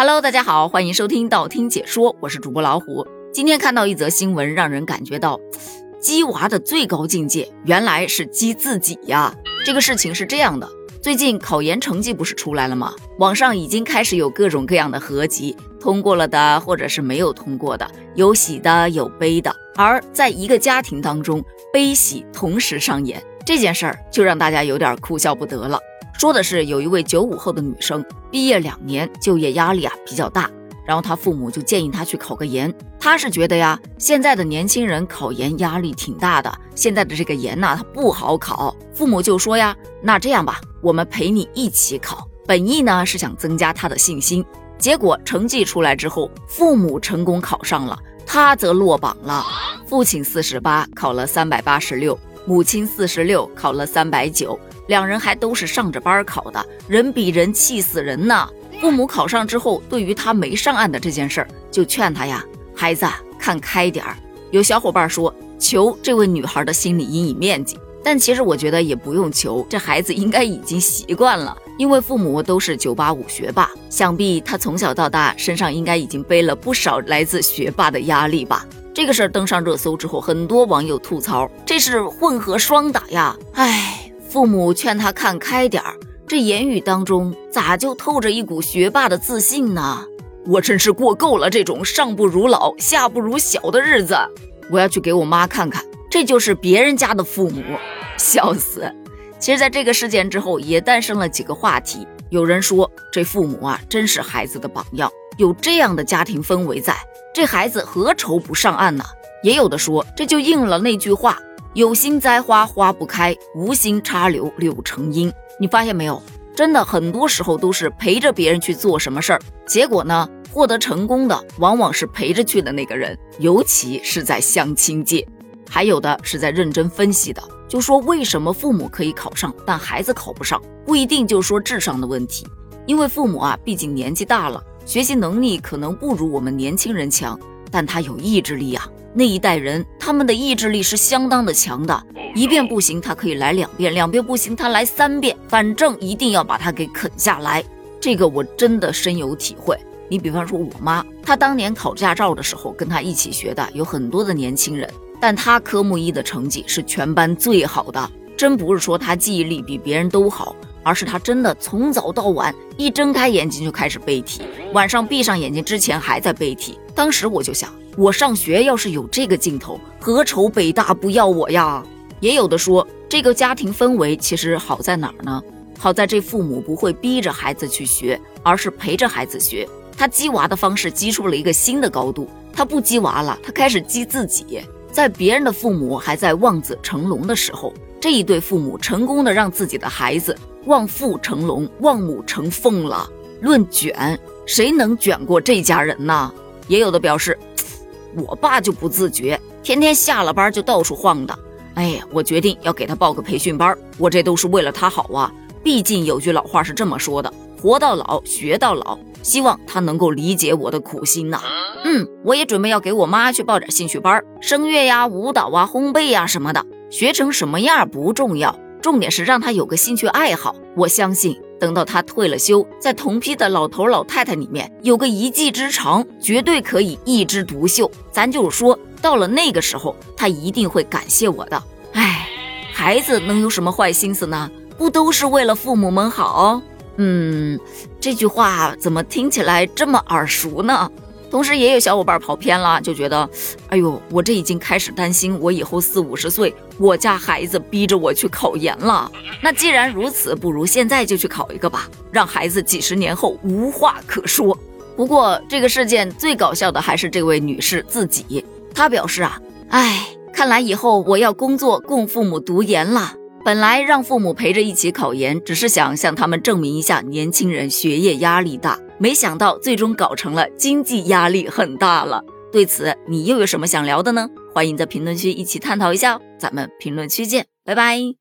Hello，大家好，欢迎收听道听解说，我是主播老虎。今天看到一则新闻，让人感觉到，鸡娃的最高境界原来是鸡自己呀。这个事情是这样的，最近考研成绩不是出来了吗？网上已经开始有各种各样的合集，通过了的，或者是没有通过的，有喜的，有悲的。而在一个家庭当中，悲喜同时上演，这件事儿就让大家有点哭笑不得了。说的是有一位九五后的女生，毕业两年，就业压力啊比较大，然后她父母就建议她去考个研。她是觉得呀，现在的年轻人考研压力挺大的，现在的这个研呐，它不好考。父母就说呀，那这样吧，我们陪你一起考。本意呢是想增加她的信心。结果成绩出来之后，父母成功考上了，她则落榜了。父亲四十八，考了三百八十六；母亲四十六，考了三百九。两人还都是上着班考的，人比人气死人呢。父母考上之后，对于他没上岸的这件事儿，就劝他呀，孩子看开点儿。有小伙伴说求这位女孩的心理阴影面积，但其实我觉得也不用求，这孩子应该已经习惯了，因为父母都是九八五学霸，想必他从小到大身上应该已经背了不少来自学霸的压力吧。这个事儿登上热搜之后，很多网友吐槽这是混合双打呀，唉。父母劝他看开点儿，这言语当中咋就透着一股学霸的自信呢？我真是过够了这种上不如老下不如小的日子，我要去给我妈看看，这就是别人家的父母，笑死！其实，在这个事件之后，也诞生了几个话题。有人说，这父母啊，真是孩子的榜样，有这样的家庭氛围在，这孩子何愁不上岸呢？也有的说，这就应了那句话。有心栽花花不开，无心插柳柳成荫。你发现没有？真的很多时候都是陪着别人去做什么事儿，结果呢，获得成功的往往是陪着去的那个人，尤其是在相亲界。还有的是在认真分析的，就说为什么父母可以考上，但孩子考不上？不一定就说智商的问题，因为父母啊，毕竟年纪大了，学习能力可能不如我们年轻人强，但他有意志力呀。那一代人，他们的意志力是相当的强的，一遍不行，他可以来两遍；两遍不行，他来三遍，反正一定要把它给啃下来。这个我真的深有体会。你比方说我妈，她当年考驾照的时候，跟她一起学的有很多的年轻人，但她科目一的成绩是全班最好的。真不是说她记忆力比别人都好，而是她真的从早到晚，一睁开眼睛就开始背题，晚上闭上眼睛之前还在背题。当时我就想。我上学要是有这个劲头，何愁北大不要我呀？也有的说，这个家庭氛围其实好在哪儿呢？好在这父母不会逼着孩子去学，而是陪着孩子学。他激娃的方式激出了一个新的高度，他不激娃了，他开始激自己。在别人的父母还在望子成龙的时候，这一对父母成功的让自己的孩子望父成龙，望母成凤了。论卷，谁能卷过这家人呢？也有的表示。我爸就不自觉，天天下了班就到处晃荡。哎呀，我决定要给他报个培训班，我这都是为了他好啊。毕竟有句老话是这么说的：活到老，学到老。希望他能够理解我的苦心呐。嗯，我也准备要给我妈去报点兴趣班，声乐呀、舞蹈啊、烘焙呀什么的，学成什么样不重要，重点是让他有个兴趣爱好。我相信。等到他退了休，在同批的老头老太太里面有个一技之长，绝对可以一枝独秀。咱就是说，到了那个时候，他一定会感谢我的。哎，孩子能有什么坏心思呢？不都是为了父母们好？嗯，这句话怎么听起来这么耳熟呢？同时，也有小伙伴跑偏了，就觉得，哎呦，我这已经开始担心，我以后四五十岁，我家孩子逼着我去考研了。那既然如此，不如现在就去考一个吧，让孩子几十年后无话可说。不过，这个事件最搞笑的还是这位女士自己，她表示啊，哎，看来以后我要工作供父母读研了。本来让父母陪着一起考研，只是想向他们证明一下年轻人学业压力大，没想到最终搞成了经济压力很大了。对此，你又有什么想聊的呢？欢迎在评论区一起探讨一下，咱们评论区见，拜拜。